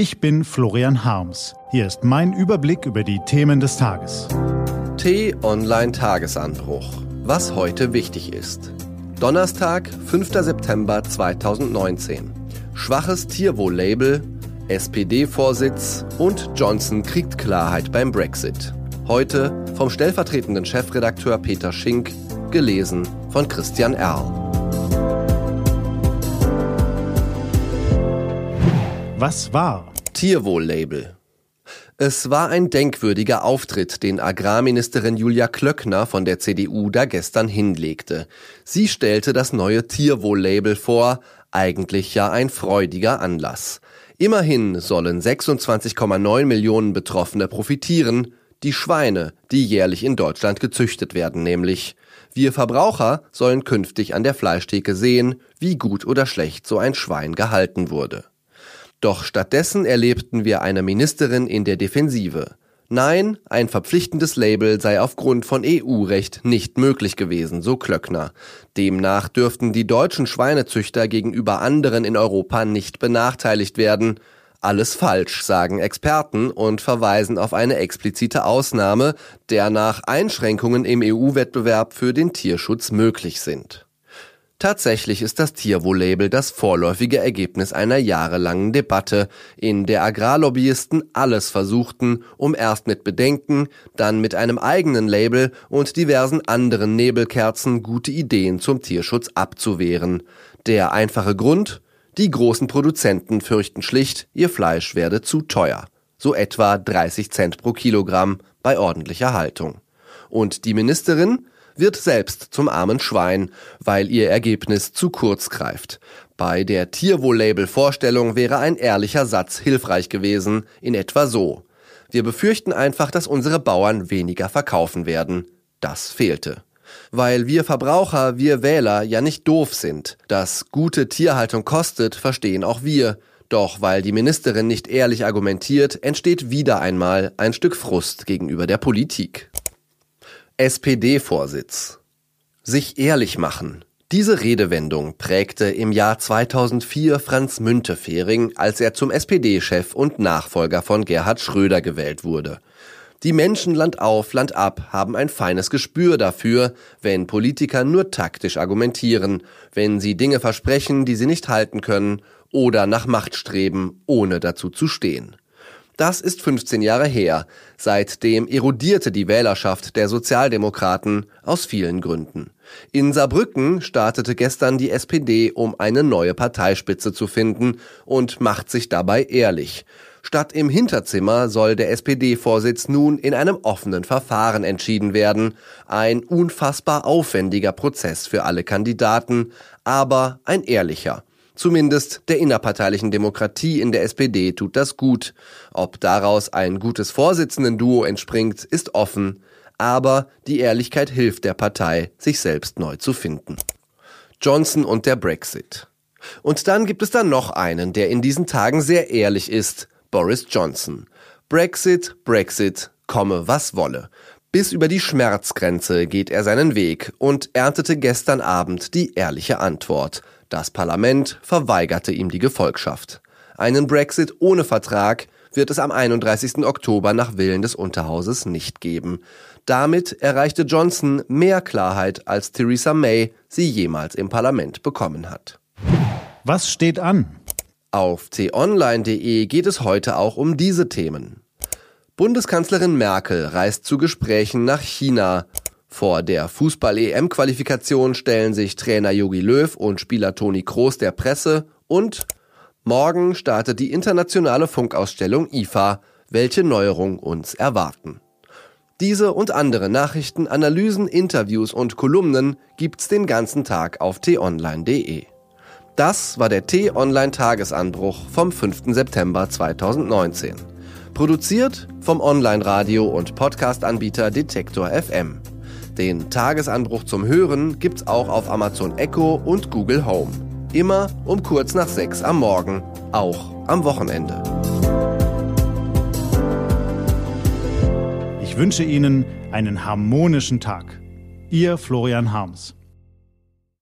Ich bin Florian Harms. Hier ist mein Überblick über die Themen des Tages. T-Online Tagesanbruch. Was heute wichtig ist. Donnerstag, 5. September 2019. Schwaches Tierwohl-Label, SPD-Vorsitz und Johnson kriegt Klarheit beim Brexit. Heute vom stellvertretenden Chefredakteur Peter Schink, gelesen von Christian Erl. Was war? Tierwohl-Label. Es war ein denkwürdiger Auftritt, den Agrarministerin Julia Klöckner von der CDU da gestern hinlegte. Sie stellte das neue Tierwohl-Label vor, eigentlich ja ein freudiger Anlass. Immerhin sollen 26,9 Millionen Betroffene profitieren, die Schweine, die jährlich in Deutschland gezüchtet werden nämlich. Wir Verbraucher sollen künftig an der Fleischtheke sehen, wie gut oder schlecht so ein Schwein gehalten wurde. Doch stattdessen erlebten wir eine Ministerin in der Defensive. Nein, ein verpflichtendes Label sei aufgrund von EU-Recht nicht möglich gewesen, so Klöckner. Demnach dürften die deutschen Schweinezüchter gegenüber anderen in Europa nicht benachteiligt werden. Alles falsch, sagen Experten und verweisen auf eine explizite Ausnahme, der nach Einschränkungen im EU-Wettbewerb für den Tierschutz möglich sind. Tatsächlich ist das Tierwohl-Label das vorläufige Ergebnis einer jahrelangen Debatte, in der Agrarlobbyisten alles versuchten, um erst mit Bedenken, dann mit einem eigenen Label und diversen anderen Nebelkerzen gute Ideen zum Tierschutz abzuwehren. Der einfache Grund? Die großen Produzenten fürchten schlicht, ihr Fleisch werde zu teuer. So etwa 30 Cent pro Kilogramm bei ordentlicher Haltung. Und die Ministerin? Wird selbst zum armen Schwein, weil ihr Ergebnis zu kurz greift. Bei der Tierwohl-Label-Vorstellung wäre ein ehrlicher Satz hilfreich gewesen, in etwa so. Wir befürchten einfach, dass unsere Bauern weniger verkaufen werden. Das fehlte. Weil wir Verbraucher, wir Wähler ja nicht doof sind. Dass gute Tierhaltung kostet, verstehen auch wir. Doch weil die Ministerin nicht ehrlich argumentiert, entsteht wieder einmal ein Stück Frust gegenüber der Politik. SPD-Vorsitz. Sich ehrlich machen. Diese Redewendung prägte im Jahr 2004 Franz Müntefering, als er zum SPD-Chef und Nachfolger von Gerhard Schröder gewählt wurde. Die Menschen Land auf, Land ab haben ein feines Gespür dafür, wenn Politiker nur taktisch argumentieren, wenn sie Dinge versprechen, die sie nicht halten können, oder nach Macht streben, ohne dazu zu stehen. Das ist 15 Jahre her. Seitdem erodierte die Wählerschaft der Sozialdemokraten aus vielen Gründen. In Saarbrücken startete gestern die SPD, um eine neue Parteispitze zu finden und macht sich dabei ehrlich. Statt im Hinterzimmer soll der SPD-Vorsitz nun in einem offenen Verfahren entschieden werden. Ein unfassbar aufwendiger Prozess für alle Kandidaten, aber ein ehrlicher. Zumindest der innerparteilichen Demokratie in der SPD tut das gut. Ob daraus ein gutes Vorsitzendenduo entspringt, ist offen. Aber die Ehrlichkeit hilft der Partei, sich selbst neu zu finden. Johnson und der Brexit. Und dann gibt es da noch einen, der in diesen Tagen sehr ehrlich ist. Boris Johnson. Brexit, Brexit, komme was wolle. Bis über die Schmerzgrenze geht er seinen Weg und erntete gestern Abend die ehrliche Antwort. Das Parlament verweigerte ihm die Gefolgschaft. Einen Brexit ohne Vertrag wird es am 31. Oktober nach Willen des Unterhauses nicht geben. Damit erreichte Johnson mehr Klarheit, als Theresa May sie jemals im Parlament bekommen hat. Was steht an? Auf t-online.de geht es heute auch um diese Themen. Bundeskanzlerin Merkel reist zu Gesprächen nach China. Vor der Fußball-EM-Qualifikation stellen sich Trainer Jogi Löw und Spieler Toni Kroos der Presse und morgen startet die internationale Funkausstellung IFA, welche Neuerungen uns erwarten. Diese und andere Nachrichten, Analysen, Interviews und Kolumnen gibt's den ganzen Tag auf t-online.de. Das war der T-Online Tagesanbruch vom 5. September 2019. Produziert vom Online-Radio und Podcast-Anbieter Detektor FM. Den Tagesanbruch zum Hören gibt's auch auf Amazon Echo und Google Home. Immer um kurz nach sechs am Morgen, auch am Wochenende. Ich wünsche Ihnen einen harmonischen Tag. Ihr Florian Harms.